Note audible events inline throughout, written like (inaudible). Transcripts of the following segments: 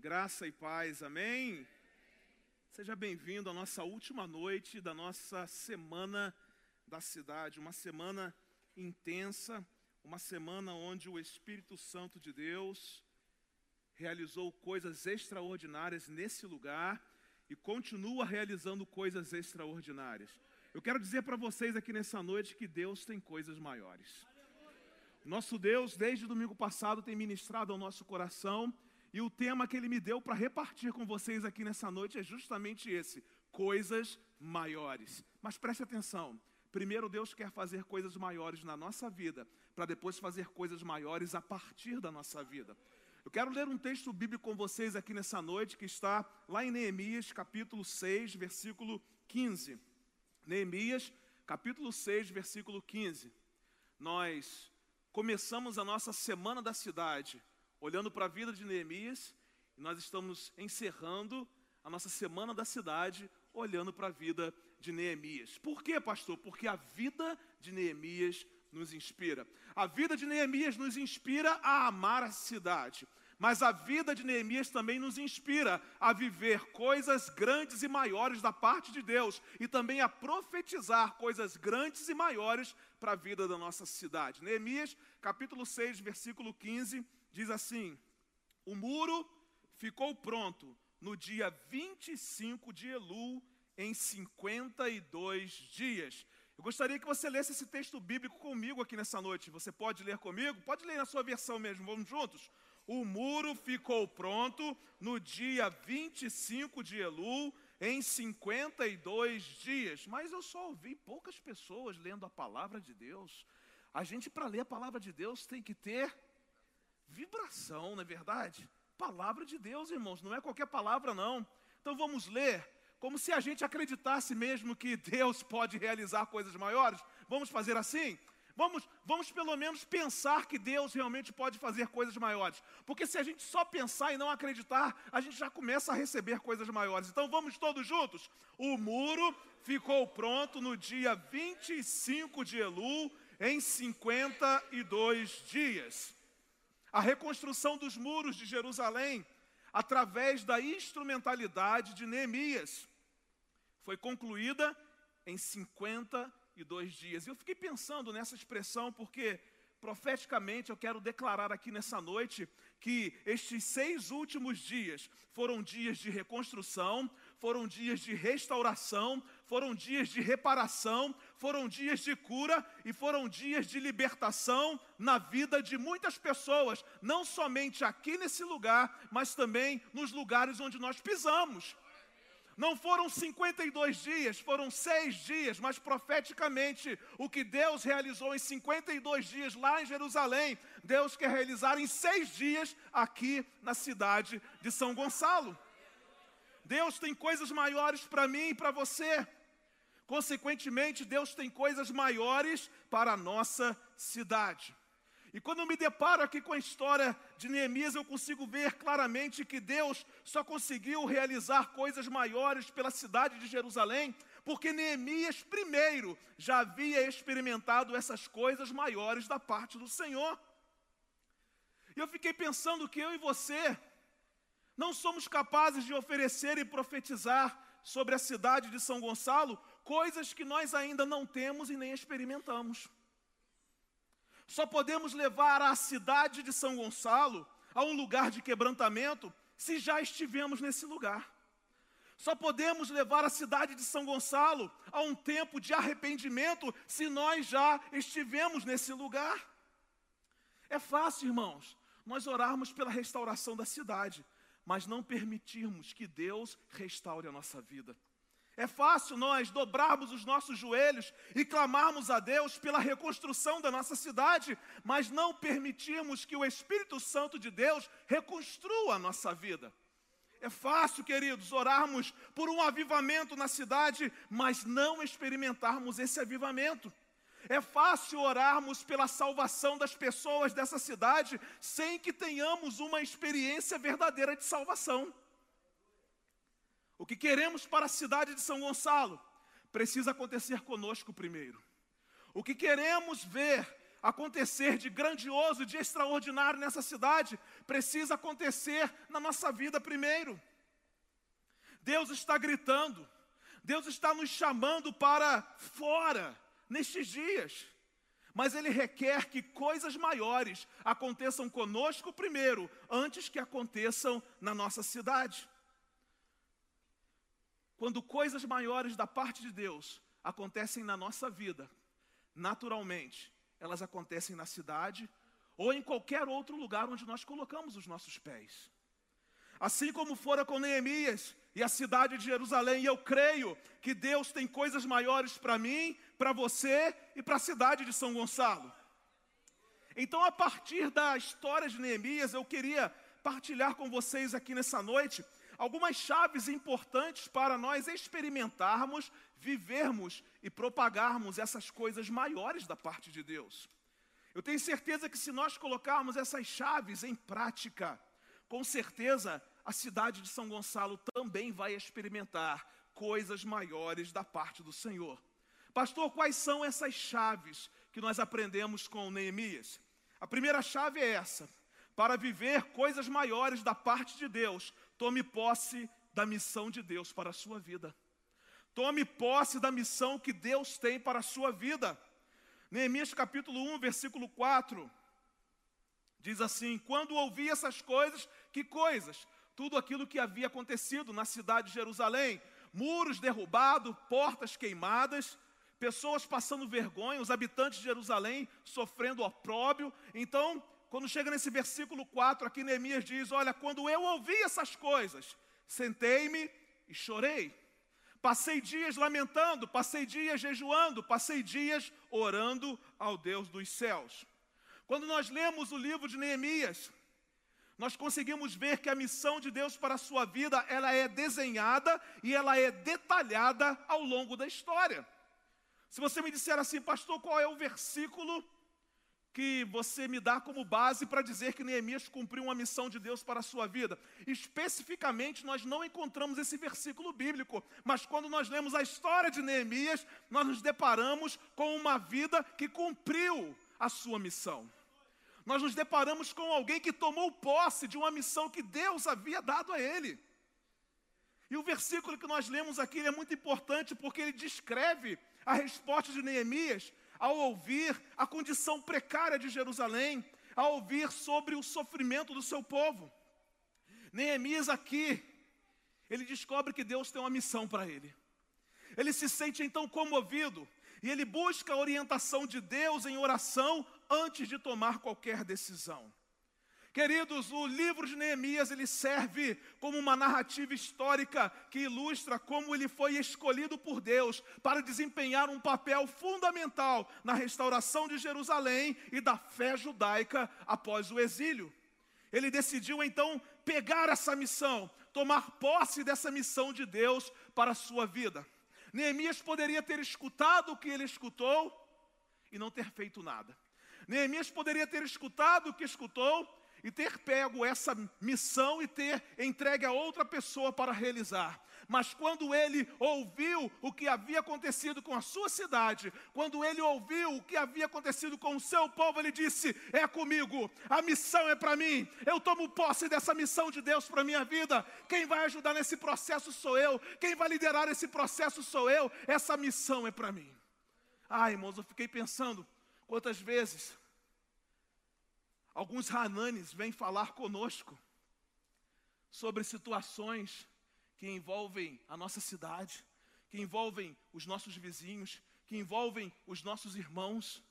Graça e paz, amém? Seja bem-vindo à nossa última noite da nossa semana da cidade, uma semana intensa, uma semana onde o Espírito Santo de Deus realizou coisas extraordinárias nesse lugar e continua realizando coisas extraordinárias. Eu quero dizer para vocês aqui nessa noite que Deus tem coisas maiores. Nosso Deus, desde domingo passado, tem ministrado ao nosso coração e o tema que ele me deu para repartir com vocês aqui nessa noite é justamente esse: coisas maiores. Mas preste atenção. Primeiro, Deus quer fazer coisas maiores na nossa vida, para depois fazer coisas maiores a partir da nossa vida. Eu quero ler um texto bíblico com vocês aqui nessa noite, que está lá em Neemias, capítulo 6, versículo 15. Neemias, capítulo 6, versículo 15. Nós começamos a nossa semana da cidade olhando para a vida de Neemias, e nós estamos encerrando a nossa semana da cidade olhando para a vida de Neemias. Por quê, pastor? Porque a vida de Neemias nos inspira. A vida de Neemias nos inspira a amar a cidade. Mas a vida de Neemias também nos inspira a viver coisas grandes e maiores da parte de Deus e também a profetizar coisas grandes e maiores para a vida da nossa cidade. Neemias, capítulo 6, versículo 15, diz assim: O muro ficou pronto no dia 25 de Elu, em 52 dias. Eu gostaria que você lesse esse texto bíblico comigo aqui nessa noite. Você pode ler comigo? Pode ler na sua versão mesmo, vamos juntos? O muro ficou pronto no dia 25 de Elu, em 52 dias. Mas eu só ouvi poucas pessoas lendo a palavra de Deus. A gente, para ler a palavra de Deus, tem que ter vibração, não é verdade? Palavra de Deus, irmãos, não é qualquer palavra, não. Então vamos ler, como se a gente acreditasse mesmo que Deus pode realizar coisas maiores. Vamos fazer assim? Vamos, vamos pelo menos pensar que Deus realmente pode fazer coisas maiores. Porque se a gente só pensar e não acreditar, a gente já começa a receber coisas maiores. Então vamos todos juntos. O muro ficou pronto no dia 25 de Elu, em 52 dias. A reconstrução dos muros de Jerusalém, através da instrumentalidade de Neemias, foi concluída em 52 e dois dias. Eu fiquei pensando nessa expressão porque profeticamente eu quero declarar aqui nessa noite que estes seis últimos dias foram dias de reconstrução, foram dias de restauração, foram dias de reparação, foram dias de cura e foram dias de libertação na vida de muitas pessoas, não somente aqui nesse lugar, mas também nos lugares onde nós pisamos. Não foram 52 dias, foram seis dias, mas profeticamente o que Deus realizou em 52 dias lá em Jerusalém, Deus quer realizar em seis dias aqui na cidade de São Gonçalo. Deus tem coisas maiores para mim e para você. Consequentemente, Deus tem coisas maiores para a nossa cidade. E quando eu me deparo aqui com a história de Neemias, eu consigo ver claramente que Deus só conseguiu realizar coisas maiores pela cidade de Jerusalém, porque Neemias, primeiro, já havia experimentado essas coisas maiores da parte do Senhor. E eu fiquei pensando que eu e você não somos capazes de oferecer e profetizar sobre a cidade de São Gonçalo coisas que nós ainda não temos e nem experimentamos. Só podemos levar a cidade de São Gonçalo a um lugar de quebrantamento se já estivemos nesse lugar. Só podemos levar a cidade de São Gonçalo a um tempo de arrependimento se nós já estivemos nesse lugar. É fácil, irmãos, nós orarmos pela restauração da cidade, mas não permitirmos que Deus restaure a nossa vida. É fácil nós dobrarmos os nossos joelhos e clamarmos a Deus pela reconstrução da nossa cidade, mas não permitirmos que o Espírito Santo de Deus reconstrua a nossa vida. É fácil, queridos, orarmos por um avivamento na cidade, mas não experimentarmos esse avivamento. É fácil orarmos pela salvação das pessoas dessa cidade sem que tenhamos uma experiência verdadeira de salvação. O que queremos para a cidade de São Gonçalo precisa acontecer conosco primeiro. O que queremos ver acontecer de grandioso, de extraordinário nessa cidade, precisa acontecer na nossa vida primeiro. Deus está gritando, Deus está nos chamando para fora nestes dias. Mas Ele requer que coisas maiores aconteçam conosco primeiro, antes que aconteçam na nossa cidade. Quando coisas maiores da parte de Deus acontecem na nossa vida, naturalmente, elas acontecem na cidade ou em qualquer outro lugar onde nós colocamos os nossos pés. Assim como fora com Neemias e a cidade de Jerusalém, e eu creio que Deus tem coisas maiores para mim, para você e para a cidade de São Gonçalo. Então, a partir da história de Neemias, eu queria partilhar com vocês aqui nessa noite algumas chaves importantes para nós experimentarmos, vivermos e propagarmos essas coisas maiores da parte de Deus. Eu tenho certeza que se nós colocarmos essas chaves em prática, com certeza a cidade de São Gonçalo também vai experimentar coisas maiores da parte do Senhor. Pastor, quais são essas chaves que nós aprendemos com Neemias? A primeira chave é essa: para viver coisas maiores da parte de Deus, Tome posse da missão de Deus para a sua vida. Tome posse da missão que Deus tem para a sua vida. Neemias capítulo 1, versículo 4. Diz assim: Quando ouvi essas coisas, que coisas? Tudo aquilo que havia acontecido na cidade de Jerusalém: muros derrubados, portas queimadas, pessoas passando vergonha, os habitantes de Jerusalém sofrendo opróbio. Então, quando chega nesse versículo 4, aqui Neemias diz: Olha, quando eu ouvi essas coisas, sentei-me e chorei. Passei dias lamentando, passei dias jejuando, passei dias orando ao Deus dos céus. Quando nós lemos o livro de Neemias, nós conseguimos ver que a missão de Deus para a sua vida, ela é desenhada e ela é detalhada ao longo da história. Se você me disser assim, pastor, qual é o versículo que você me dá como base para dizer que Neemias cumpriu uma missão de Deus para a sua vida. Especificamente, nós não encontramos esse versículo bíblico, mas quando nós lemos a história de Neemias, nós nos deparamos com uma vida que cumpriu a sua missão. Nós nos deparamos com alguém que tomou posse de uma missão que Deus havia dado a ele. E o versículo que nós lemos aqui é muito importante porque ele descreve a resposta de Neemias ao ouvir a condição precária de Jerusalém, ao ouvir sobre o sofrimento do seu povo. Neemias aqui, ele descobre que Deus tem uma missão para ele. Ele se sente então comovido e ele busca a orientação de Deus em oração antes de tomar qualquer decisão. Queridos, o livro de Neemias ele serve como uma narrativa histórica que ilustra como ele foi escolhido por Deus para desempenhar um papel fundamental na restauração de Jerusalém e da fé judaica após o exílio. Ele decidiu então pegar essa missão, tomar posse dessa missão de Deus para a sua vida. Neemias poderia ter escutado o que ele escutou e não ter feito nada. Neemias poderia ter escutado o que escutou e ter pego essa missão e ter entregue a outra pessoa para realizar. Mas quando ele ouviu o que havia acontecido com a sua cidade, quando ele ouviu o que havia acontecido com o seu povo, ele disse: É comigo, a missão é para mim, eu tomo posse dessa missão de Deus para a minha vida. Quem vai ajudar nesse processo sou eu, quem vai liderar esse processo sou eu, essa missão é para mim. Ai, irmãos, eu fiquei pensando quantas vezes Alguns Hananes vêm falar conosco sobre situações que envolvem a nossa cidade, que envolvem os nossos vizinhos, que envolvem os nossos irmãos.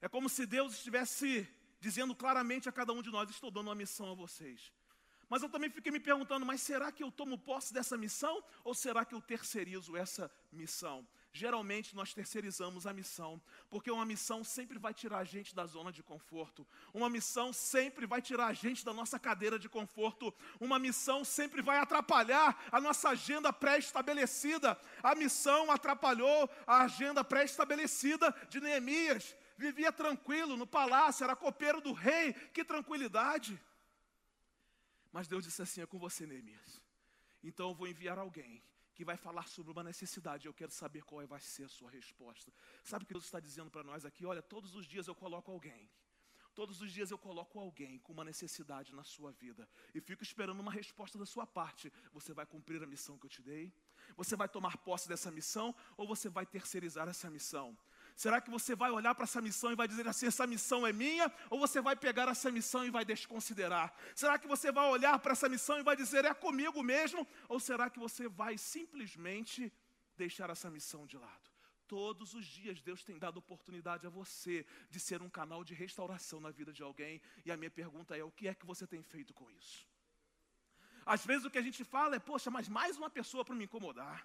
É como se Deus estivesse dizendo claramente a cada um de nós: Estou dando uma missão a vocês. Mas eu também fiquei me perguntando: mas será que eu tomo posse dessa missão ou será que eu terceirizo essa missão? Geralmente nós terceirizamos a missão, porque uma missão sempre vai tirar a gente da zona de conforto, uma missão sempre vai tirar a gente da nossa cadeira de conforto, uma missão sempre vai atrapalhar a nossa agenda pré-estabelecida. A missão atrapalhou a agenda pré-estabelecida de Neemias. Vivia tranquilo no palácio, era copeiro do rei, que tranquilidade. Mas Deus disse assim: é com você, Neemias. Então eu vou enviar alguém que vai falar sobre uma necessidade. Eu quero saber qual vai ser a sua resposta. Sabe o que Deus está dizendo para nós aqui? Olha, todos os dias eu coloco alguém. Todos os dias eu coloco alguém com uma necessidade na sua vida e fico esperando uma resposta da sua parte. Você vai cumprir a missão que eu te dei? Você vai tomar posse dessa missão ou você vai terceirizar essa missão? Será que você vai olhar para essa missão e vai dizer assim: essa missão é minha? Ou você vai pegar essa missão e vai desconsiderar? Será que você vai olhar para essa missão e vai dizer: é comigo mesmo? Ou será que você vai simplesmente deixar essa missão de lado? Todos os dias Deus tem dado oportunidade a você de ser um canal de restauração na vida de alguém. E a minha pergunta é: o que é que você tem feito com isso? Às vezes o que a gente fala é: poxa, mas mais uma pessoa para me incomodar.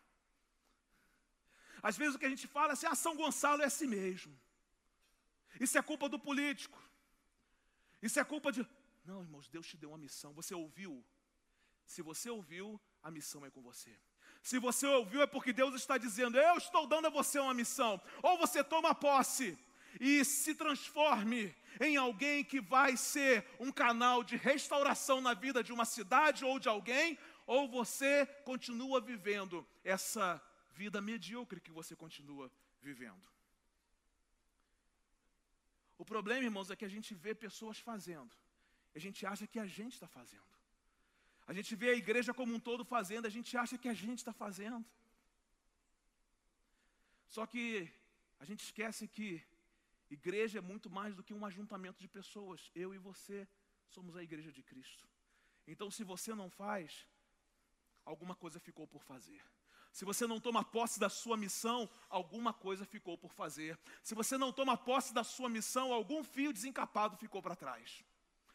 Às vezes o que a gente fala é assim, ah, São Gonçalo é assim mesmo. Isso é culpa do político. Isso é culpa de. Não, irmãos, Deus te deu uma missão. Você ouviu? Se você ouviu, a missão é com você. Se você ouviu, é porque Deus está dizendo: Eu estou dando a você uma missão. Ou você toma posse e se transforme em alguém que vai ser um canal de restauração na vida de uma cidade ou de alguém, ou você continua vivendo essa vida medíocre que você continua vivendo. O problema, irmãos, é que a gente vê pessoas fazendo, a gente acha que a gente está fazendo. A gente vê a igreja como um todo fazendo, a gente acha que a gente está fazendo. Só que a gente esquece que igreja é muito mais do que um ajuntamento de pessoas. Eu e você somos a igreja de Cristo. Então, se você não faz, alguma coisa ficou por fazer. Se você não toma posse da sua missão, alguma coisa ficou por fazer. Se você não toma posse da sua missão, algum fio desencapado ficou para trás.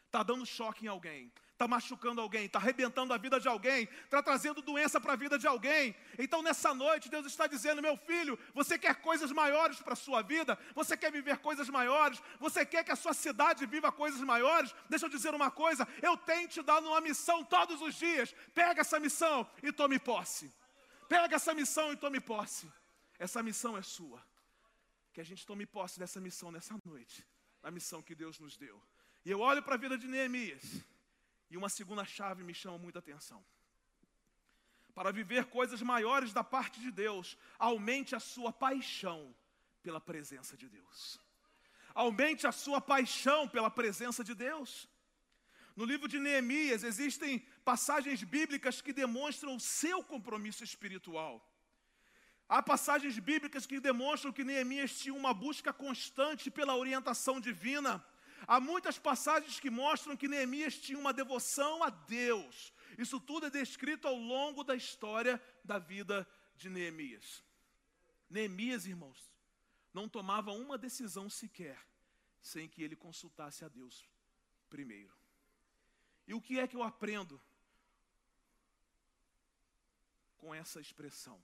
Está dando choque em alguém, está machucando alguém, está arrebentando a vida de alguém, está trazendo doença para a vida de alguém. Então nessa noite Deus está dizendo: meu filho, você quer coisas maiores para a sua vida? Você quer viver coisas maiores? Você quer que a sua cidade viva coisas maiores? Deixa eu dizer uma coisa: eu tenho te dado uma missão todos os dias. Pega essa missão e tome posse. Pega essa missão e tome posse. Essa missão é sua. Que a gente tome posse dessa missão nessa noite. A missão que Deus nos deu. E eu olho para a vida de Neemias. E uma segunda chave me chama muita atenção. Para viver coisas maiores da parte de Deus, aumente a sua paixão pela presença de Deus. Aumente a sua paixão pela presença de Deus. No livro de Neemias existem passagens bíblicas que demonstram o seu compromisso espiritual. Há passagens bíblicas que demonstram que Neemias tinha uma busca constante pela orientação divina. Há muitas passagens que mostram que Neemias tinha uma devoção a Deus. Isso tudo é descrito ao longo da história da vida de Neemias. Neemias, irmãos, não tomava uma decisão sequer sem que ele consultasse a Deus primeiro. E o que é que eu aprendo com essa expressão?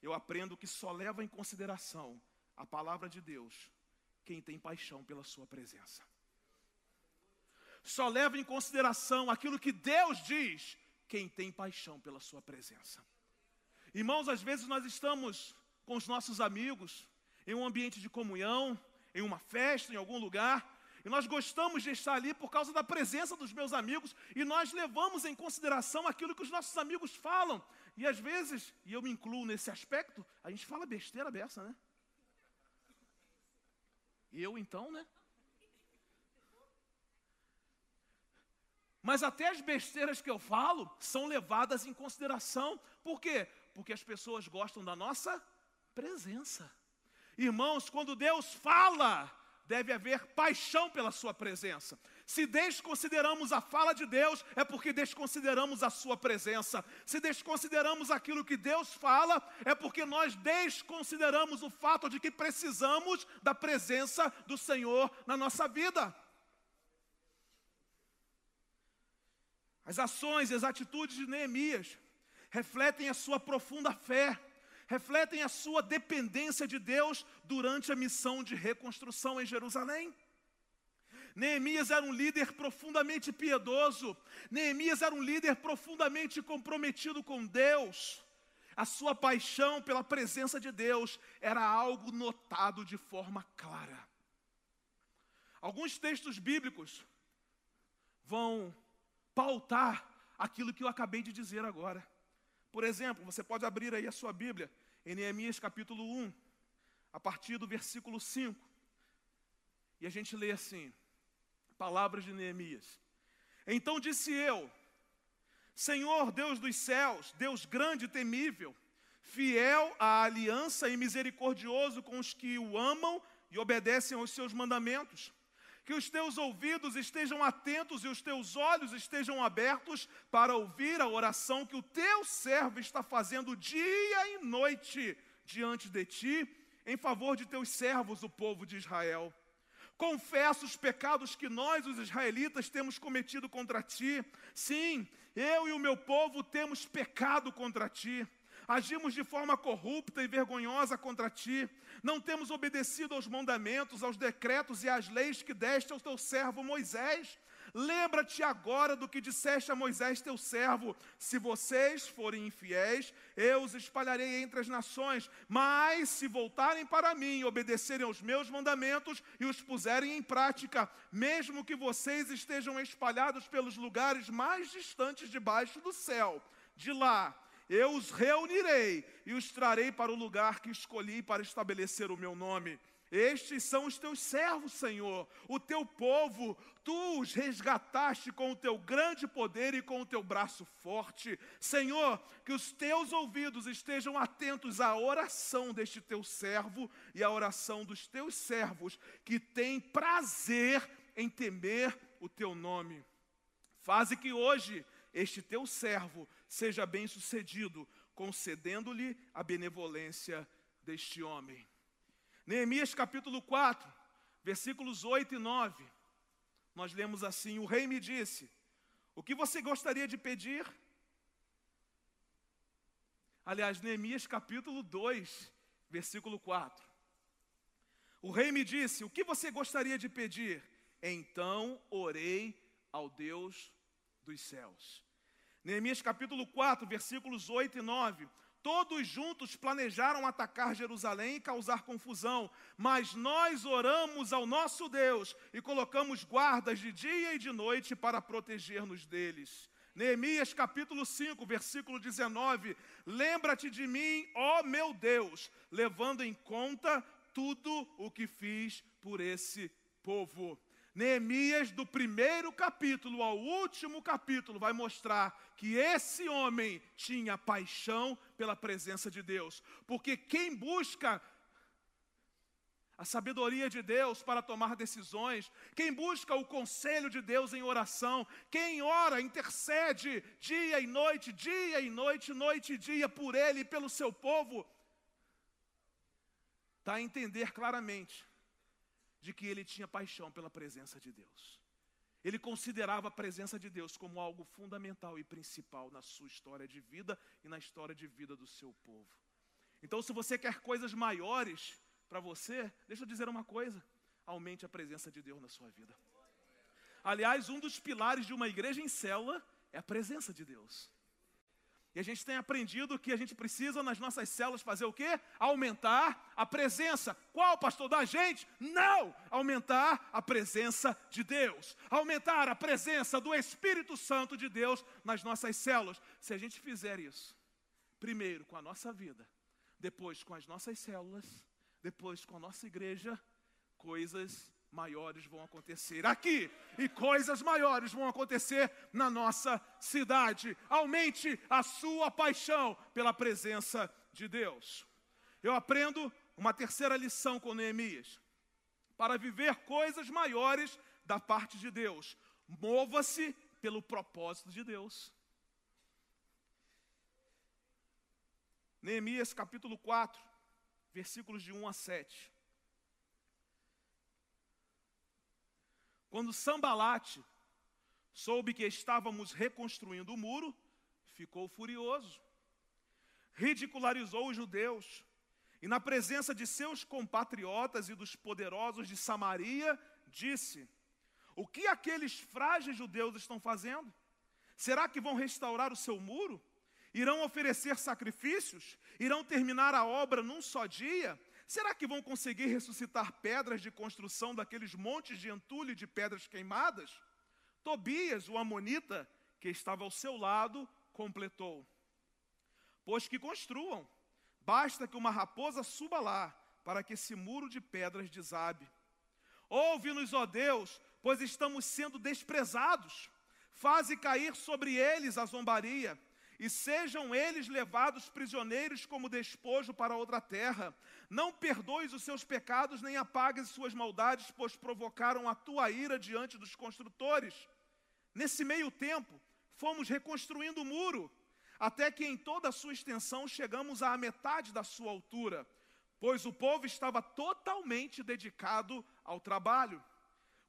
Eu aprendo que só leva em consideração a palavra de Deus quem tem paixão pela Sua presença. Só leva em consideração aquilo que Deus diz quem tem paixão pela Sua presença. Irmãos, às vezes nós estamos com os nossos amigos em um ambiente de comunhão, em uma festa, em algum lugar, e nós gostamos de estar ali por causa da presença dos meus amigos, e nós levamos em consideração aquilo que os nossos amigos falam. E às vezes, e eu me incluo nesse aspecto, a gente fala besteira dessa, né? Eu então, né? Mas até as besteiras que eu falo são levadas em consideração. Por quê? Porque as pessoas gostam da nossa presença. Irmãos, quando Deus fala, deve haver paixão pela Sua presença. Se desconsideramos a fala de Deus, é porque desconsideramos a Sua presença. Se desconsideramos aquilo que Deus fala, é porque nós desconsideramos o fato de que precisamos da presença do Senhor na nossa vida. As ações e as atitudes de Neemias refletem a sua profunda fé refletem a sua dependência de Deus durante a missão de reconstrução em Jerusalém. Neemias era um líder profundamente piedoso, Neemias era um líder profundamente comprometido com Deus. A sua paixão pela presença de Deus era algo notado de forma clara. Alguns textos bíblicos vão pautar aquilo que eu acabei de dizer agora. Por exemplo, você pode abrir aí a sua Bíblia em Neemias capítulo 1, a partir do versículo 5. E a gente lê assim: Palavras de Neemias. Então disse eu: Senhor Deus dos céus, Deus grande e temível, fiel à aliança e misericordioso com os que o amam e obedecem aos seus mandamentos. Que os teus ouvidos estejam atentos e os teus olhos estejam abertos para ouvir a oração que o teu servo está fazendo dia e noite diante de ti, em favor de teus servos, o povo de Israel. Confesso os pecados que nós, os israelitas, temos cometido contra ti. Sim, eu e o meu povo temos pecado contra ti agimos de forma corrupta e vergonhosa contra ti, não temos obedecido aos mandamentos, aos decretos e às leis que deste ao teu servo Moisés. Lembra-te agora do que disseste a Moisés, teu servo: se vocês forem infiéis, eu os espalharei entre as nações, mas se voltarem para mim, obedecerem aos meus mandamentos e os puserem em prática, mesmo que vocês estejam espalhados pelos lugares mais distantes debaixo do céu, de lá eu os reunirei e os trarei para o lugar que escolhi para estabelecer o meu nome. Estes são os teus servos, Senhor, o teu povo. Tu os resgataste com o teu grande poder e com o teu braço forte. Senhor, que os teus ouvidos estejam atentos à oração deste teu servo e à oração dos teus servos, que têm prazer em temer o teu nome. Faze que hoje este teu servo seja bem-sucedido, concedendo-lhe a benevolência deste homem. Neemias capítulo 4, versículos 8 e 9. Nós lemos assim: O rei me disse: O que você gostaria de pedir? Aliás, Neemias capítulo 2, versículo 4. O rei me disse: O que você gostaria de pedir? Então orei ao Deus dos céus. Neemias capítulo 4, versículos 8 e 9. Todos juntos planejaram atacar Jerusalém e causar confusão, mas nós oramos ao nosso Deus e colocamos guardas de dia e de noite para proteger-nos deles. Neemias capítulo 5, versículo 19: Lembra-te de mim, ó meu Deus, levando em conta tudo o que fiz por esse povo. Neemias, do primeiro capítulo ao último capítulo, vai mostrar que esse homem tinha paixão pela presença de Deus. Porque quem busca a sabedoria de Deus para tomar decisões, quem busca o conselho de Deus em oração, quem ora, intercede dia e noite, dia e noite, noite e dia por ele e pelo seu povo, está a entender claramente de que ele tinha paixão pela presença de Deus. Ele considerava a presença de Deus como algo fundamental e principal na sua história de vida e na história de vida do seu povo. Então, se você quer coisas maiores para você, deixa eu dizer uma coisa: aumente a presença de Deus na sua vida. Aliás, um dos pilares de uma igreja em célula é a presença de Deus. E a gente tem aprendido que a gente precisa nas nossas células fazer o quê? Aumentar a presença. Qual, pastor? Da gente? Não! Aumentar a presença de Deus. Aumentar a presença do Espírito Santo de Deus nas nossas células. Se a gente fizer isso, primeiro com a nossa vida, depois com as nossas células, depois com a nossa igreja, coisas maiores vão acontecer aqui e coisas maiores vão acontecer na nossa cidade. Aumente a sua paixão pela presença de Deus. Eu aprendo uma terceira lição com Neemias. Para viver coisas maiores da parte de Deus, mova-se pelo propósito de Deus. Neemias capítulo 4, versículos de 1 a 7. Quando Sambalate soube que estávamos reconstruindo o muro, ficou furioso. Ridicularizou os judeus e, na presença de seus compatriotas e dos poderosos de Samaria, disse: O que aqueles frágeis judeus estão fazendo? Será que vão restaurar o seu muro? Irão oferecer sacrifícios? Irão terminar a obra num só dia? Será que vão conseguir ressuscitar pedras de construção daqueles montes de entulho de pedras queimadas? Tobias, o amonita, que estava ao seu lado, completou: pois que construam. Basta que uma raposa suba lá, para que esse muro de pedras desabe. Ouve-nos, ó Deus, pois estamos sendo desprezados. Faze cair sobre eles a zombaria, e sejam eles levados prisioneiros como despojo para outra terra. Não perdoes os seus pecados, nem apagues suas maldades, pois provocaram a tua ira diante dos construtores. Nesse meio tempo, fomos reconstruindo o muro, até que em toda a sua extensão chegamos à metade da sua altura, pois o povo estava totalmente dedicado ao trabalho.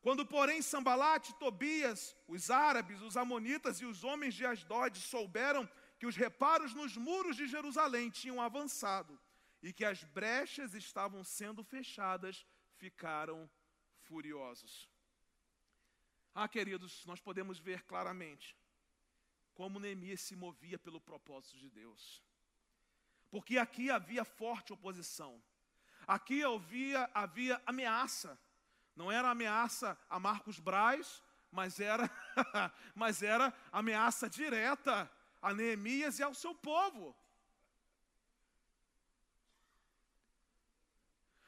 Quando, porém, Sambalate, Tobias, os árabes, os amonitas e os homens de Asdod souberam que os reparos nos muros de Jerusalém tinham avançado e que as brechas estavam sendo fechadas, ficaram furiosos. Ah, queridos, nós podemos ver claramente como Neemias se movia pelo propósito de Deus. Porque aqui havia forte oposição. Aqui havia, havia ameaça. Não era ameaça a Marcos Braz, mas era, (laughs) mas era ameaça direta a Neemias e ao seu povo.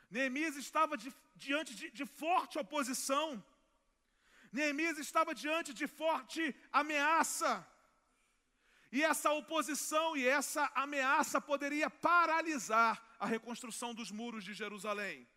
Neemias estava diante de, de forte oposição. Neemias estava diante de forte ameaça. E essa oposição e essa ameaça poderia paralisar a reconstrução dos muros de Jerusalém.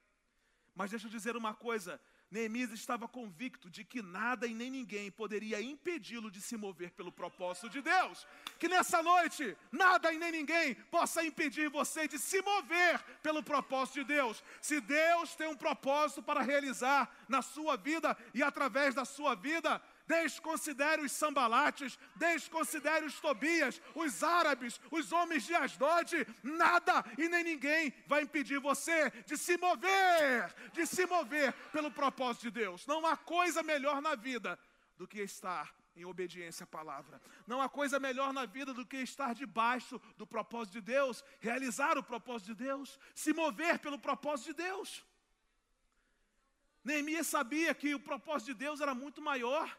Mas deixa eu dizer uma coisa: Neemias estava convicto de que nada e nem ninguém poderia impedi-lo de se mover pelo propósito de Deus. Que nessa noite, nada e nem ninguém possa impedir você de se mover pelo propósito de Deus. Se Deus tem um propósito para realizar na sua vida e através da sua vida, desconsidere os sambalates, desconsidere os tobias, os árabes, os homens de Asdod, nada e nem ninguém vai impedir você de se mover, de se mover pelo propósito de Deus. Não há coisa melhor na vida do que estar em obediência à palavra. Não há coisa melhor na vida do que estar debaixo do propósito de Deus, realizar o propósito de Deus, se mover pelo propósito de Deus. Neemias sabia que o propósito de Deus era muito maior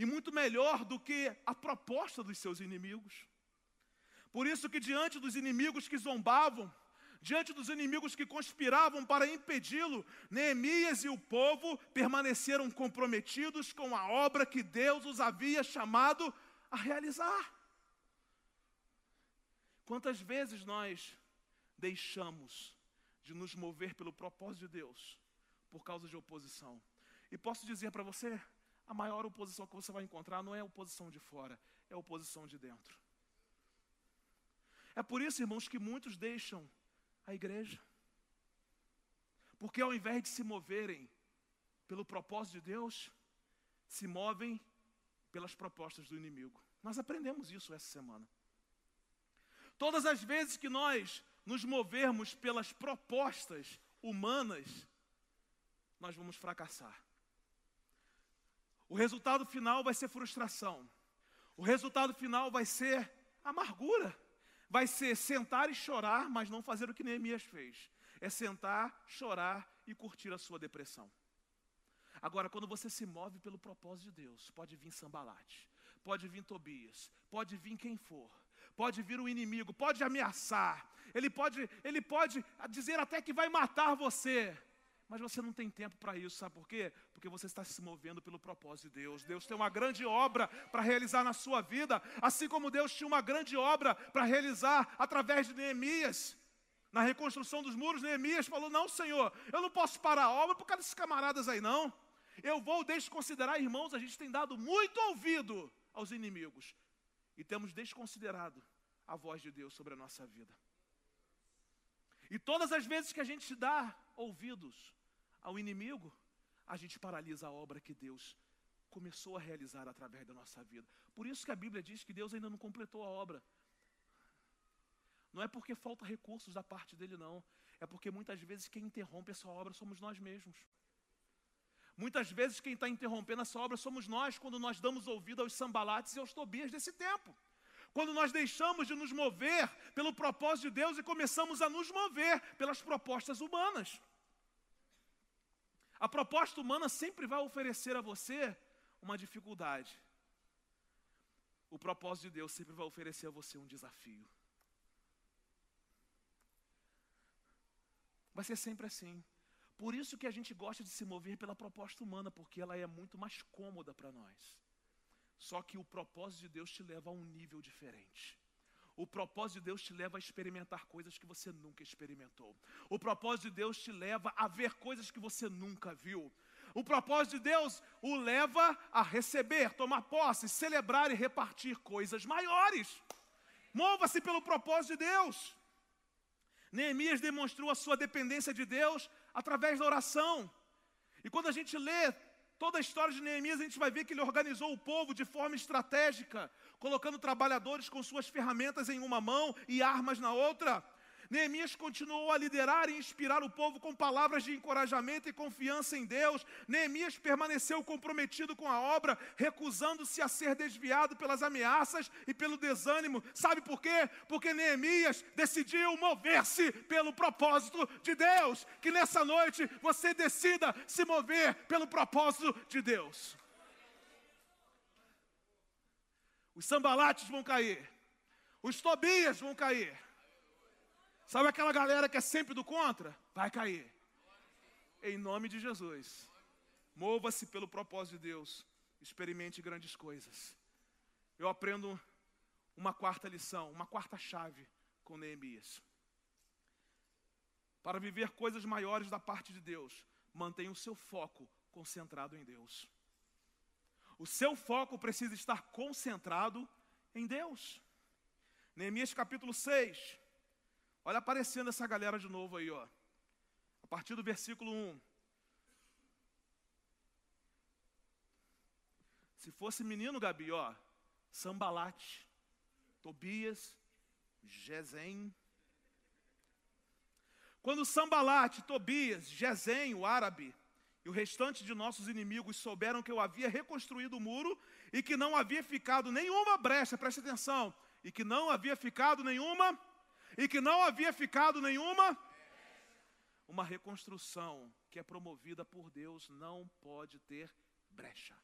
e muito melhor do que a proposta dos seus inimigos. Por isso que diante dos inimigos que zombavam, diante dos inimigos que conspiravam para impedi-lo, Neemias e o povo permaneceram comprometidos com a obra que Deus os havia chamado a realizar. Quantas vezes nós deixamos de nos mover pelo propósito de Deus por causa de oposição? E posso dizer para você, a maior oposição que você vai encontrar não é a oposição de fora, é a oposição de dentro. É por isso, irmãos, que muitos deixam a igreja. Porque ao invés de se moverem pelo propósito de Deus, se movem pelas propostas do inimigo. Nós aprendemos isso essa semana. Todas as vezes que nós nos movermos pelas propostas humanas, nós vamos fracassar. O resultado final vai ser frustração. O resultado final vai ser amargura. Vai ser sentar e chorar, mas não fazer o que Neemias fez. É sentar, chorar e curtir a sua depressão. Agora, quando você se move pelo propósito de Deus, pode vir Sambalate, pode vir Tobias, pode vir quem for, pode vir o inimigo, pode ameaçar, ele pode, ele pode dizer até que vai matar você. Mas você não tem tempo para isso, sabe por quê? Porque você está se movendo pelo propósito de Deus. Deus tem uma grande obra para realizar na sua vida, assim como Deus tinha uma grande obra para realizar através de Neemias. Na reconstrução dos muros, Neemias falou: Não, Senhor, eu não posso parar a obra por causa desses camaradas aí, não. Eu vou desconsiderar, irmãos, a gente tem dado muito ouvido aos inimigos e temos desconsiderado a voz de Deus sobre a nossa vida. E todas as vezes que a gente dá ouvidos ao inimigo, a gente paralisa a obra que Deus começou a realizar através da nossa vida. Por isso que a Bíblia diz que Deus ainda não completou a obra. Não é porque falta recursos da parte dele, não. É porque muitas vezes quem interrompe essa obra somos nós mesmos. Muitas vezes quem está interrompendo essa obra somos nós, quando nós damos ouvido aos sambalates e aos tobias desse tempo. Quando nós deixamos de nos mover pelo propósito de Deus e começamos a nos mover pelas propostas humanas. A proposta humana sempre vai oferecer a você uma dificuldade. O propósito de Deus sempre vai oferecer a você um desafio. Vai ser sempre assim. Por isso que a gente gosta de se mover pela proposta humana, porque ela é muito mais cômoda para nós. Só que o propósito de Deus te leva a um nível diferente. O propósito de Deus te leva a experimentar coisas que você nunca experimentou. O propósito de Deus te leva a ver coisas que você nunca viu. O propósito de Deus o leva a receber, tomar posse, celebrar e repartir coisas maiores. Mova-se pelo propósito de Deus. Neemias demonstrou a sua dependência de Deus através da oração. E quando a gente lê toda a história de Neemias, a gente vai ver que ele organizou o povo de forma estratégica, colocando trabalhadores com suas ferramentas em uma mão e armas na outra. Neemias continuou a liderar e inspirar o povo com palavras de encorajamento e confiança em Deus. Neemias permaneceu comprometido com a obra, recusando-se a ser desviado pelas ameaças e pelo desânimo. Sabe por quê? Porque Neemias decidiu mover-se pelo propósito de Deus. Que nessa noite você decida se mover pelo propósito de Deus. Os sambalates vão cair, os Tobias vão cair Sabe aquela galera que é sempre do contra? Vai cair. Em nome de Jesus. Mova-se pelo propósito de Deus. Experimente grandes coisas. Eu aprendo uma quarta lição, uma quarta chave com Neemias. Para viver coisas maiores da parte de Deus, mantenha o seu foco concentrado em Deus. O seu foco precisa estar concentrado em Deus. Neemias capítulo 6, Olha aparecendo essa galera de novo aí, ó. A partir do versículo 1. Se fosse menino, Gabi, ó, Sambalate, Tobias, Gesem. Quando Sambalate, Tobias, Gesem, o árabe, e o restante de nossos inimigos souberam que eu havia reconstruído o muro e que não havia ficado nenhuma brecha, preste atenção, e que não havia ficado nenhuma e que não havia ficado nenhuma. Uma reconstrução que é promovida por Deus não pode ter brecha.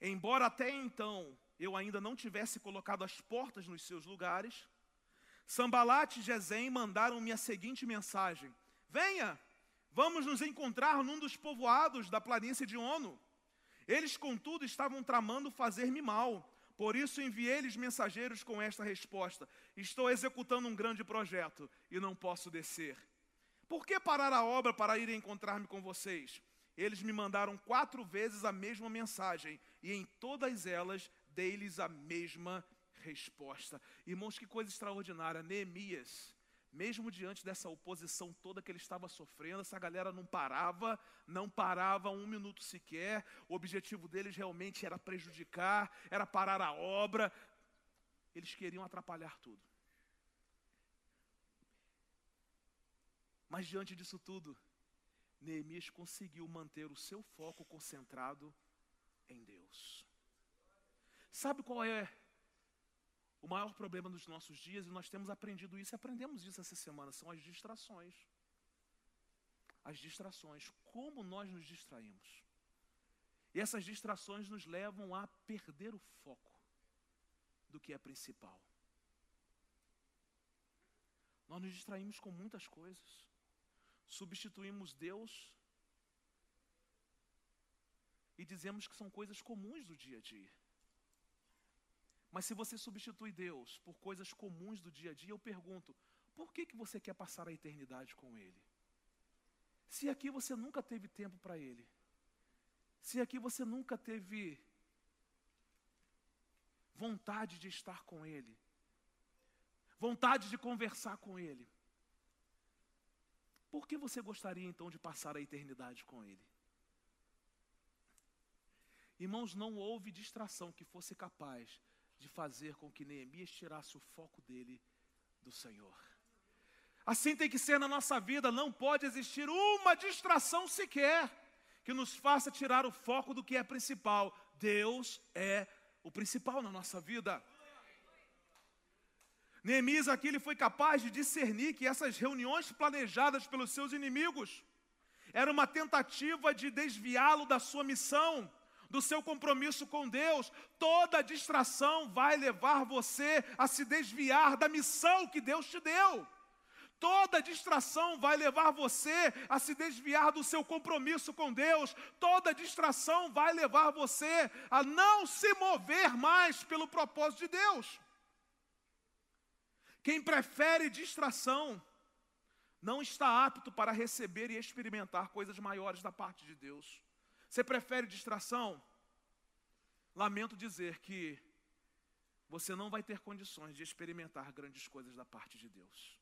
Embora até então eu ainda não tivesse colocado as portas nos seus lugares, Sambalat e Gesem mandaram-me a seguinte mensagem: Venha, vamos nos encontrar num dos povoados da planície de Ono. Eles, contudo, estavam tramando fazer-me mal. Por isso enviei-lhes mensageiros com esta resposta: Estou executando um grande projeto e não posso descer. Por que parar a obra para ir encontrar-me com vocês? Eles me mandaram quatro vezes a mesma mensagem, e em todas elas dei-lhes a mesma resposta. Irmãos, que coisa extraordinária. Neemias mesmo diante dessa oposição toda que ele estava sofrendo, essa galera não parava, não parava um minuto sequer. O objetivo deles realmente era prejudicar, era parar a obra. Eles queriam atrapalhar tudo. Mas diante disso tudo, Neemias conseguiu manter o seu foco concentrado em Deus. Sabe qual é o maior problema dos nossos dias, e nós temos aprendido isso e aprendemos isso essa semana, são as distrações. As distrações. Como nós nos distraímos. E essas distrações nos levam a perder o foco do que é principal. Nós nos distraímos com muitas coisas. Substituímos Deus e dizemos que são coisas comuns do dia a dia. Mas se você substitui Deus por coisas comuns do dia a dia, eu pergunto: por que, que você quer passar a eternidade com Ele? Se aqui você nunca teve tempo para Ele, se aqui você nunca teve vontade de estar com Ele, vontade de conversar com Ele, por que você gostaria então de passar a eternidade com Ele? Irmãos, não houve distração que fosse capaz de fazer com que Neemias tirasse o foco dele do Senhor. Assim tem que ser na nossa vida, não pode existir uma distração sequer que nos faça tirar o foco do que é principal. Deus é o principal na nossa vida. Neemias aqui ele foi capaz de discernir que essas reuniões planejadas pelos seus inimigos era uma tentativa de desviá-lo da sua missão, do seu compromisso com Deus, toda distração vai levar você a se desviar da missão que Deus te deu. Toda distração vai levar você a se desviar do seu compromisso com Deus. Toda distração vai levar você a não se mover mais pelo propósito de Deus. Quem prefere distração não está apto para receber e experimentar coisas maiores da parte de Deus. Você prefere distração? Lamento dizer que você não vai ter condições de experimentar grandes coisas da parte de Deus.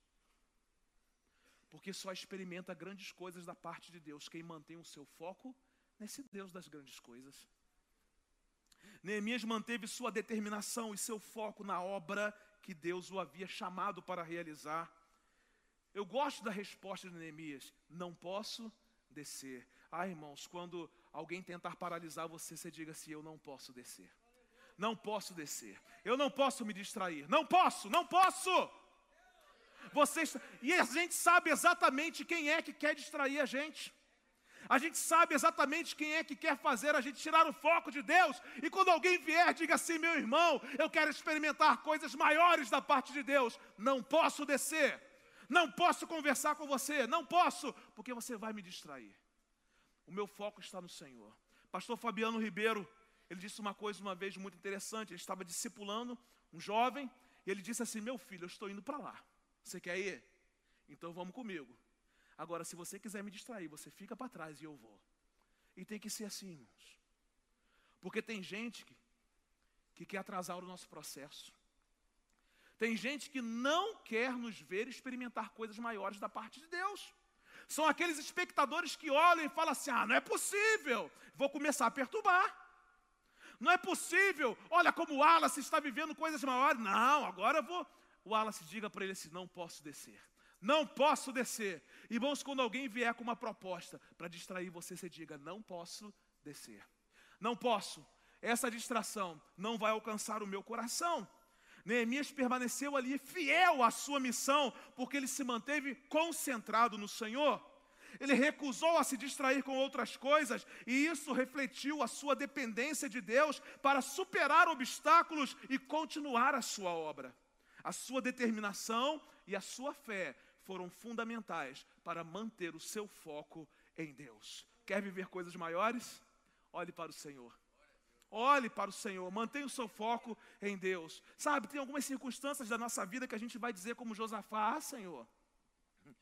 Porque só experimenta grandes coisas da parte de Deus quem mantém o seu foco nesse Deus das grandes coisas. Neemias manteve sua determinação e seu foco na obra que Deus o havia chamado para realizar. Eu gosto da resposta de Neemias: não posso descer. Ah, irmãos, quando alguém tentar paralisar você, você diga assim: Eu não posso descer. Não posso descer. Eu não posso me distrair. Não posso, não posso. Você está... E a gente sabe exatamente quem é que quer distrair a gente. A gente sabe exatamente quem é que quer fazer a gente tirar o foco de Deus. E quando alguém vier, diga assim: meu irmão, eu quero experimentar coisas maiores da parte de Deus. Não posso descer. Não posso conversar com você. Não posso, porque você vai me distrair. O meu foco está no Senhor. Pastor Fabiano Ribeiro, ele disse uma coisa uma vez muito interessante. Ele estava discipulando um jovem e ele disse assim: Meu filho, eu estou indo para lá. Você quer ir? Então vamos comigo. Agora, se você quiser me distrair, você fica para trás e eu vou. E tem que ser assim, irmãos. Porque tem gente que, que quer atrasar o nosso processo. Tem gente que não quer nos ver experimentar coisas maiores da parte de Deus. São aqueles espectadores que olham e falam assim: ah, não é possível, vou começar a perturbar. Não é possível, olha como o Wallace está vivendo coisas maiores. Não, agora eu vou. O Wallace diga para ele assim: não posso descer. Não posso descer. Irmãos, quando alguém vier com uma proposta para distrair você, você diga: não posso descer. Não posso. Essa distração não vai alcançar o meu coração. Neemias permaneceu ali fiel à sua missão, porque ele se manteve concentrado no Senhor. Ele recusou a se distrair com outras coisas, e isso refletiu a sua dependência de Deus para superar obstáculos e continuar a sua obra. A sua determinação e a sua fé foram fundamentais para manter o seu foco em Deus. Quer viver coisas maiores? Olhe para o Senhor. Olhe para o Senhor, mantenha o seu foco em Deus. Sabe, tem algumas circunstâncias da nossa vida que a gente vai dizer como Josafá, ah, Senhor, (laughs)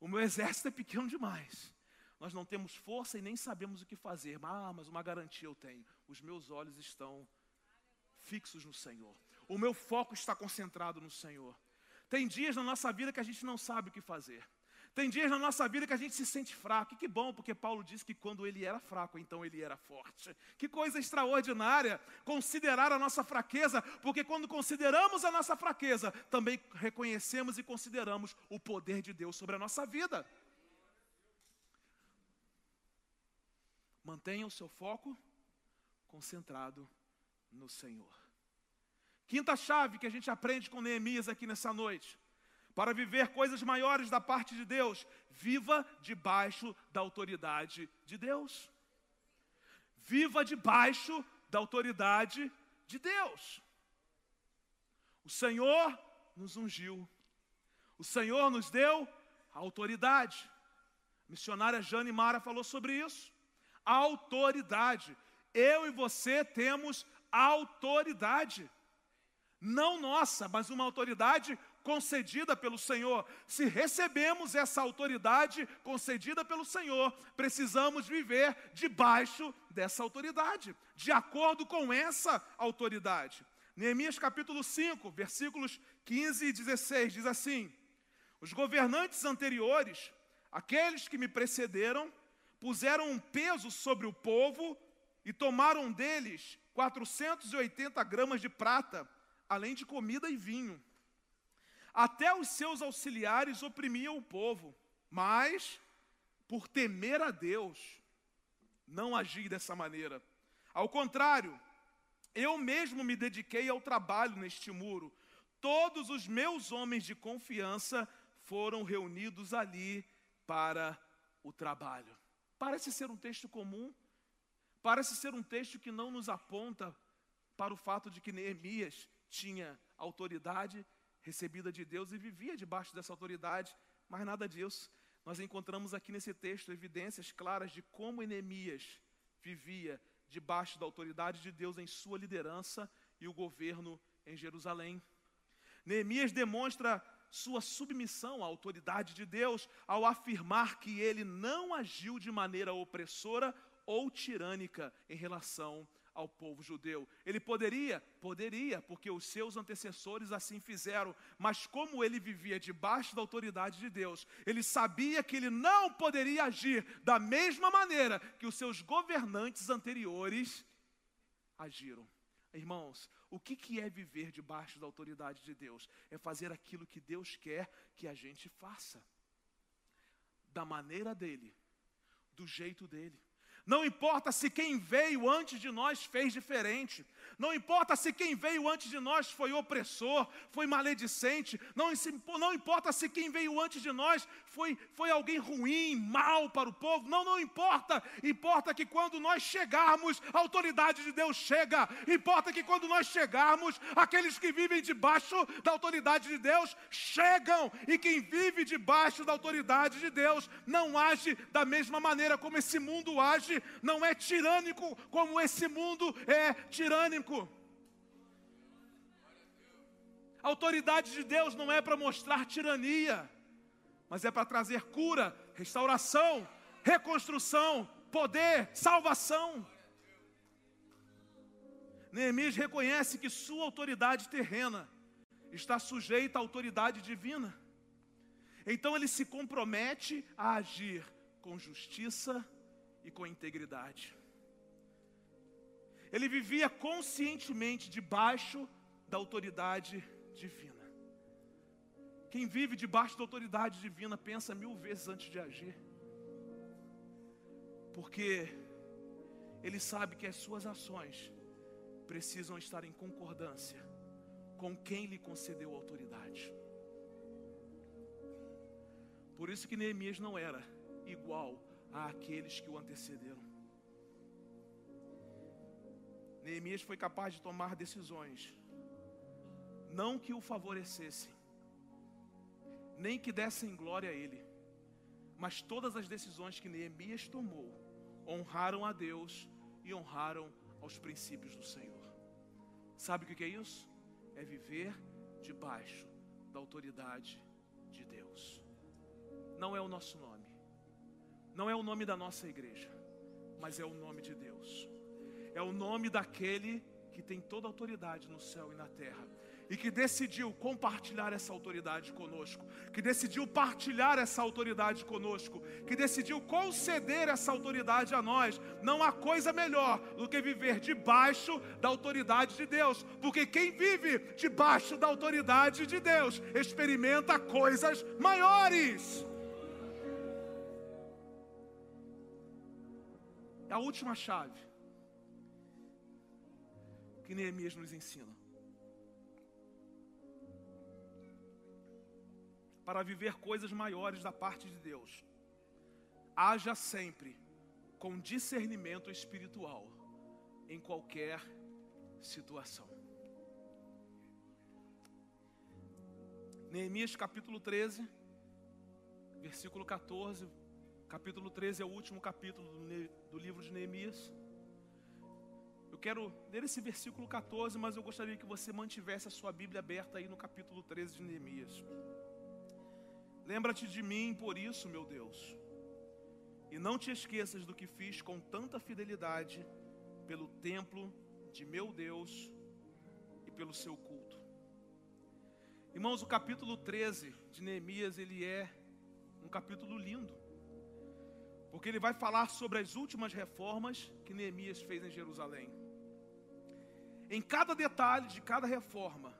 o meu exército é pequeno demais. Nós não temos força e nem sabemos o que fazer. Ah, mas uma garantia eu tenho: os meus olhos estão fixos no Senhor. O meu foco está concentrado no Senhor. Tem dias na nossa vida que a gente não sabe o que fazer. Tem dias na nossa vida que a gente se sente fraco. E que bom, porque Paulo disse que quando ele era fraco, então ele era forte. Que coisa extraordinária considerar a nossa fraqueza, porque quando consideramos a nossa fraqueza, também reconhecemos e consideramos o poder de Deus sobre a nossa vida. Mantenha o seu foco concentrado no Senhor. Quinta chave que a gente aprende com Neemias aqui nessa noite para viver coisas maiores da parte de Deus, viva debaixo da autoridade de Deus. Viva debaixo da autoridade de Deus. O Senhor nos ungiu. O Senhor nos deu a autoridade. A missionária Jane Mara falou sobre isso. A autoridade. Eu e você temos autoridade. Não nossa, mas uma autoridade concedida pelo Senhor. Se recebemos essa autoridade concedida pelo Senhor, precisamos viver debaixo dessa autoridade, de acordo com essa autoridade. Neemias capítulo 5, versículos 15 e 16 diz assim: Os governantes anteriores, aqueles que me precederam, puseram um peso sobre o povo e tomaram deles 480 gramas de prata, além de comida e vinho. Até os seus auxiliares oprimiam o povo, mas, por temer a Deus, não agi dessa maneira. Ao contrário, eu mesmo me dediquei ao trabalho neste muro. Todos os meus homens de confiança foram reunidos ali para o trabalho. Parece ser um texto comum, parece ser um texto que não nos aponta para o fato de que Neemias tinha autoridade recebida de Deus e vivia debaixo dessa autoridade, mas nada disso. Nós encontramos aqui nesse texto evidências claras de como Neemias vivia debaixo da autoridade de Deus em sua liderança e o governo em Jerusalém. Neemias demonstra sua submissão à autoridade de Deus ao afirmar que ele não agiu de maneira opressora ou tirânica em relação ao povo judeu. Ele poderia, poderia, porque os seus antecessores assim fizeram, mas como ele vivia debaixo da autoridade de Deus, ele sabia que ele não poderia agir da mesma maneira que os seus governantes anteriores agiram. Irmãos, o que, que é viver debaixo da autoridade de Deus? É fazer aquilo que Deus quer que a gente faça, da maneira dele, do jeito dele. Não importa se quem veio antes de nós fez diferente. Não importa se quem veio antes de nós foi opressor, foi maledicente. Não, não importa se quem veio antes de nós foi, foi alguém ruim, mal para o povo. Não, não importa. Importa que quando nós chegarmos, a autoridade de Deus chega. Importa que quando nós chegarmos, aqueles que vivem debaixo da autoridade de Deus chegam. E quem vive debaixo da autoridade de Deus não age da mesma maneira como esse mundo age não é tirânico como esse mundo é tirânico. A autoridade de Deus não é para mostrar tirania, mas é para trazer cura, restauração, reconstrução, poder, salvação. Neemias reconhece que sua autoridade terrena está sujeita à autoridade divina. Então ele se compromete a agir com justiça e com integridade. Ele vivia conscientemente debaixo da autoridade divina. Quem vive debaixo da autoridade divina pensa mil vezes antes de agir, porque ele sabe que as suas ações precisam estar em concordância com quem lhe concedeu autoridade. Por isso que Neemias não era igual àqueles que o antecederam. Neemias foi capaz de tomar decisões, não que o favorecessem, nem que dessem glória a ele, mas todas as decisões que Neemias tomou honraram a Deus e honraram aos princípios do Senhor. Sabe o que é isso? É viver debaixo da autoridade de Deus. Não é o nosso nome não é o nome da nossa igreja, mas é o nome de Deus. É o nome daquele que tem toda a autoridade no céu e na terra e que decidiu compartilhar essa autoridade conosco, que decidiu partilhar essa autoridade conosco, que decidiu conceder essa autoridade a nós. Não há coisa melhor do que viver debaixo da autoridade de Deus, porque quem vive debaixo da autoridade de Deus experimenta coisas maiores. A última chave que Neemias nos ensina. Para viver coisas maiores da parte de Deus, haja sempre com discernimento espiritual em qualquer situação. Neemias capítulo 13, versículo 14 Capítulo 13 é o último capítulo do, livro de Neemias. Eu quero ler esse versículo 14, mas eu gostaria que você mantivesse a sua Bíblia aberta aí no capítulo 13 de Neemias. Lembra-te de mim por isso, meu Deus, e não te esqueças do que fiz com tanta fidelidade pelo templo de meu Deus e pelo seu culto. Irmãos, o capítulo 13 de Neemias, ele é um capítulo lindo porque ele vai falar sobre as últimas reformas que Neemias fez em Jerusalém. Em cada detalhe de cada reforma,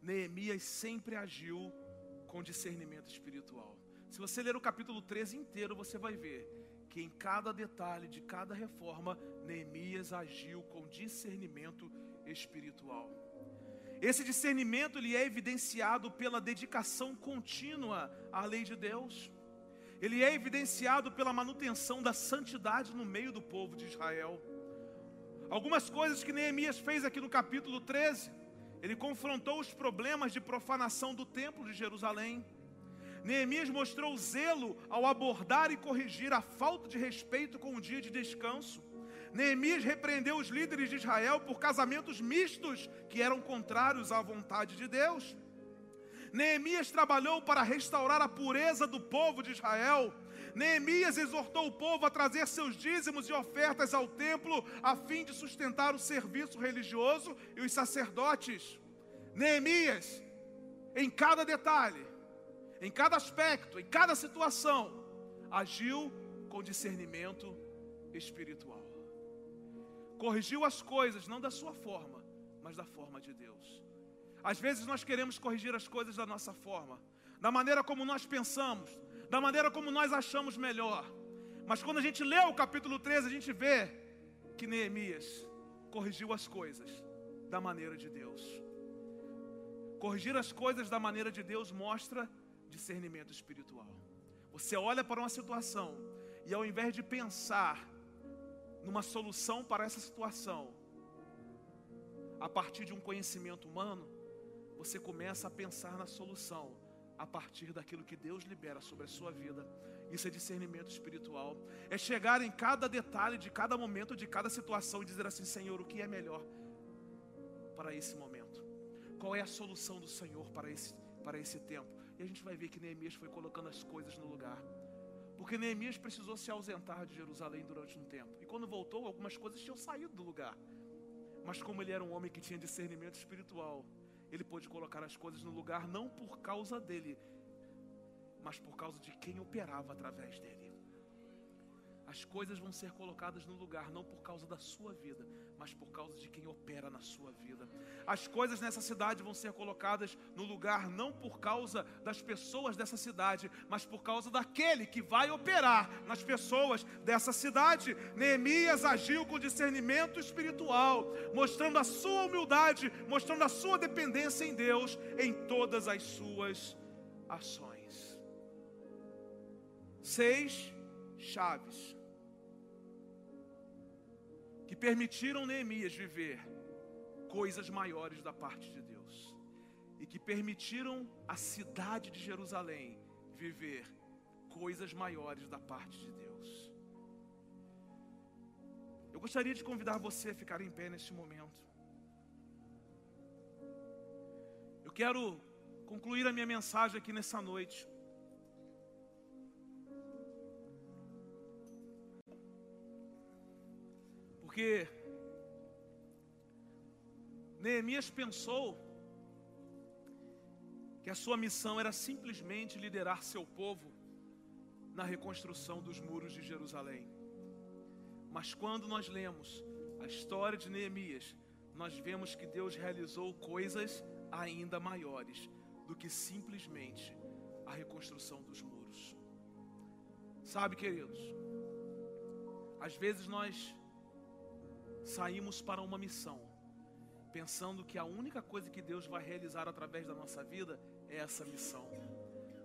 Neemias sempre agiu com discernimento espiritual. Se você ler o capítulo 13 inteiro, você vai ver que em cada detalhe de cada reforma, Neemias agiu com discernimento espiritual. Esse discernimento ele é evidenciado pela dedicação contínua à lei de Deus ele é evidenciado pela manutenção da santidade no meio do povo de Israel. Algumas coisas que Neemias fez aqui no capítulo 13. Ele confrontou os problemas de profanação do templo de Jerusalém. Neemias mostrou zelo ao abordar e corrigir a falta de respeito com o dia de descanso. Neemias repreendeu os líderes de Israel por casamentos mistos que eram contrários à vontade de Deus. Neemias trabalhou para restaurar a pureza do povo de Israel. Neemias exortou o povo a trazer seus dízimos e ofertas ao templo, a fim de sustentar o serviço religioso e os sacerdotes. Neemias, em cada detalhe, em cada aspecto, em cada situação, agiu com discernimento espiritual. Corrigiu as coisas, não da sua forma, mas da forma de Deus. Às vezes nós queremos corrigir as coisas da nossa forma, da maneira como nós pensamos, da maneira como nós achamos melhor. Mas quando a gente lê o capítulo 13, a gente vê que Neemias corrigiu as coisas da maneira de Deus. Corrigir as coisas da maneira de Deus mostra discernimento espiritual. Você olha para uma situação e ao invés de pensar numa solução para essa situação, a partir de um conhecimento humano, você começa a pensar na solução a partir daquilo que Deus libera sobre a sua vida. Isso é discernimento espiritual. É chegar em cada detalhe de cada momento, de cada situação e dizer assim: Senhor, o que é melhor para esse momento? Qual é a solução do Senhor para esse, para esse tempo? E a gente vai ver que Neemias foi colocando as coisas no lugar. Porque Neemias precisou se ausentar de Jerusalém durante um tempo. E quando voltou, algumas coisas tinham saído do lugar. Mas como ele era um homem que tinha discernimento espiritual, ele pôde colocar as coisas no lugar não por causa dele, mas por causa de quem operava através dele. As coisas vão ser colocadas no lugar não por causa da sua vida, mas por causa de quem opera na sua vida. As coisas nessa cidade vão ser colocadas no lugar não por causa das pessoas dessa cidade, mas por causa daquele que vai operar nas pessoas dessa cidade. Neemias agiu com discernimento espiritual, mostrando a sua humildade, mostrando a sua dependência em Deus em todas as suas ações. Seis chaves que permitiram Neemias viver coisas maiores da parte de Deus e que permitiram a cidade de Jerusalém viver coisas maiores da parte de Deus. Eu gostaria de convidar você a ficar em pé neste momento. Eu quero concluir a minha mensagem aqui nessa noite. Porque Neemias pensou que a sua missão era simplesmente liderar seu povo na reconstrução dos muros de Jerusalém. Mas quando nós lemos a história de Neemias, nós vemos que Deus realizou coisas ainda maiores do que simplesmente a reconstrução dos muros. Sabe, queridos, às vezes nós saímos para uma missão, pensando que a única coisa que Deus vai realizar através da nossa vida é essa missão.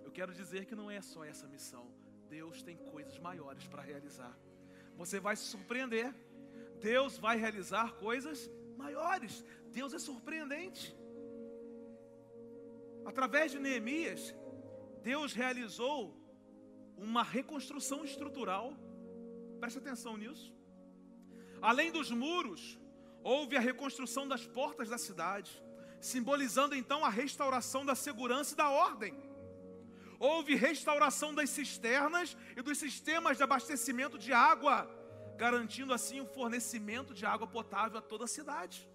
Eu quero dizer que não é só essa missão. Deus tem coisas maiores para realizar. Você vai se surpreender. Deus vai realizar coisas maiores. Deus é surpreendente. Através de Neemias, Deus realizou uma reconstrução estrutural. Preste atenção nisso. Além dos muros, houve a reconstrução das portas da cidade, simbolizando então a restauração da segurança e da ordem. Houve restauração das cisternas e dos sistemas de abastecimento de água, garantindo assim o fornecimento de água potável a toda a cidade.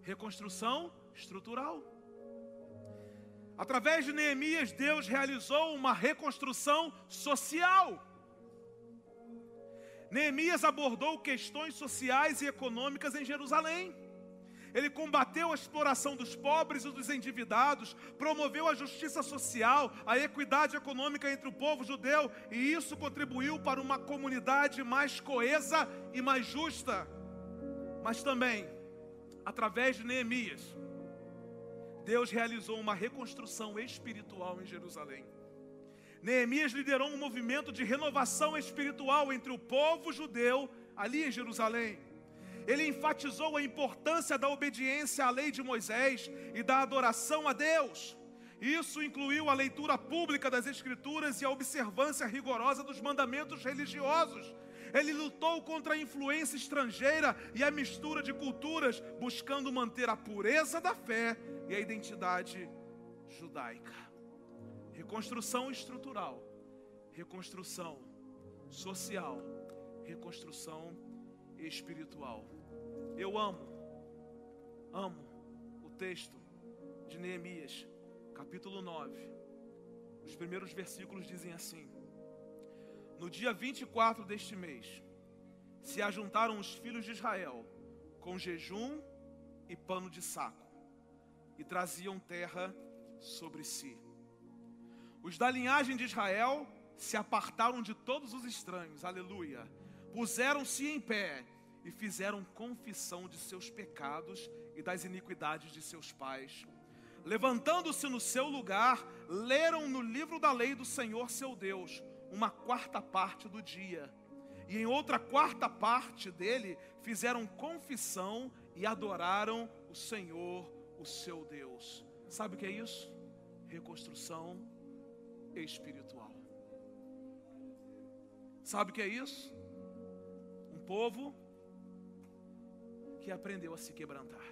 Reconstrução estrutural. Através de Neemias, Deus realizou uma reconstrução social. Neemias abordou questões sociais e econômicas em Jerusalém. Ele combateu a exploração dos pobres e dos endividados, promoveu a justiça social, a equidade econômica entre o povo judeu, e isso contribuiu para uma comunidade mais coesa e mais justa. Mas também, através de Neemias, Deus realizou uma reconstrução espiritual em Jerusalém. Neemias liderou um movimento de renovação espiritual entre o povo judeu ali em Jerusalém. ele enfatizou a importância da obediência à lei de Moisés e da adoração a Deus. Isso incluiu a leitura pública das Escrituras e a observância rigorosa dos mandamentos religiosos. Ele lutou contra a influência estrangeira e a mistura de culturas, buscando manter a pureza da fé e a identidade judaica. Reconstrução estrutural, reconstrução social, reconstrução espiritual. Eu amo, amo o texto de Neemias, capítulo 9. Os primeiros versículos dizem assim: No dia 24 deste mês, se ajuntaram os filhos de Israel com jejum e pano de saco, e traziam terra sobre si. Os da linhagem de Israel se apartaram de todos os estranhos, aleluia. Puseram-se em pé e fizeram confissão de seus pecados e das iniquidades de seus pais. Levantando-se no seu lugar, leram no livro da lei do Senhor seu Deus uma quarta parte do dia. E em outra quarta parte dele fizeram confissão e adoraram o Senhor, o seu Deus. Sabe o que é isso? Reconstrução espiritual. Sabe o que é isso? Um povo que aprendeu a se quebrantar.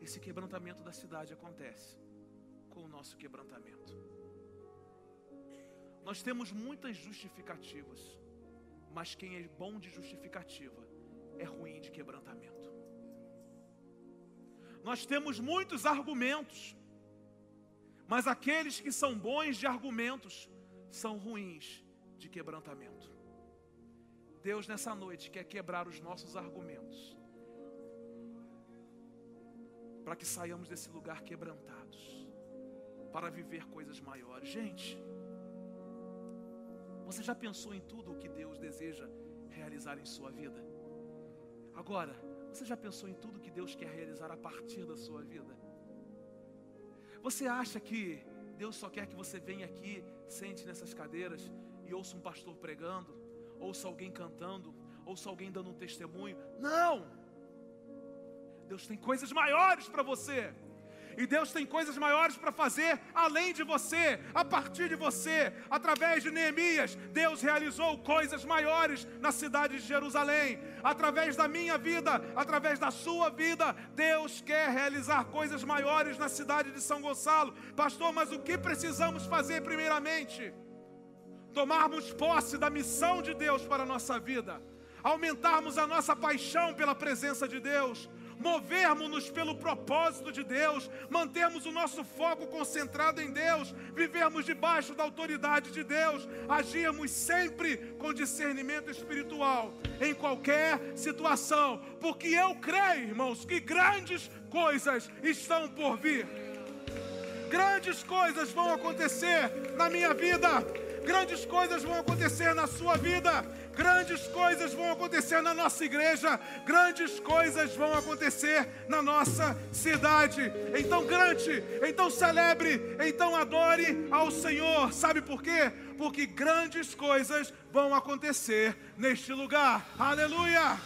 Esse quebrantamento da cidade acontece com o nosso quebrantamento. Nós temos muitas justificativas, mas quem é bom de justificativa é ruim de quebrantamento. Nós temos muitos argumentos, mas aqueles que são bons de argumentos são ruins de quebrantamento. Deus nessa noite quer quebrar os nossos argumentos, para que saiamos desse lugar quebrantados, para viver coisas maiores. Gente, você já pensou em tudo o que Deus deseja realizar em sua vida? Agora, você já pensou em tudo que Deus quer realizar a partir da sua vida? Você acha que Deus só quer que você venha aqui, sente nessas cadeiras e ouça um pastor pregando, ouça alguém cantando, ouça alguém dando um testemunho. Não! Deus tem coisas maiores para você. E Deus tem coisas maiores para fazer além de você, a partir de você, através de Neemias. Deus realizou coisas maiores na cidade de Jerusalém. Através da minha vida, através da sua vida, Deus quer realizar coisas maiores na cidade de São Gonçalo. Pastor, mas o que precisamos fazer primeiramente? tomarmos posse da missão de Deus para a nossa vida, aumentarmos a nossa paixão pela presença de Deus, movermos-nos pelo propósito de Deus, mantermos o nosso foco concentrado em Deus, vivermos debaixo da autoridade de Deus, agirmos sempre com discernimento espiritual em qualquer situação, porque eu creio, irmãos, que grandes coisas estão por vir. Grandes coisas vão acontecer na minha vida. Grandes coisas vão acontecer na sua vida, grandes coisas vão acontecer na nossa igreja, grandes coisas vão acontecer na nossa cidade. Então cante, então celebre, então adore ao Senhor. Sabe por quê? Porque grandes coisas vão acontecer neste lugar. Aleluia!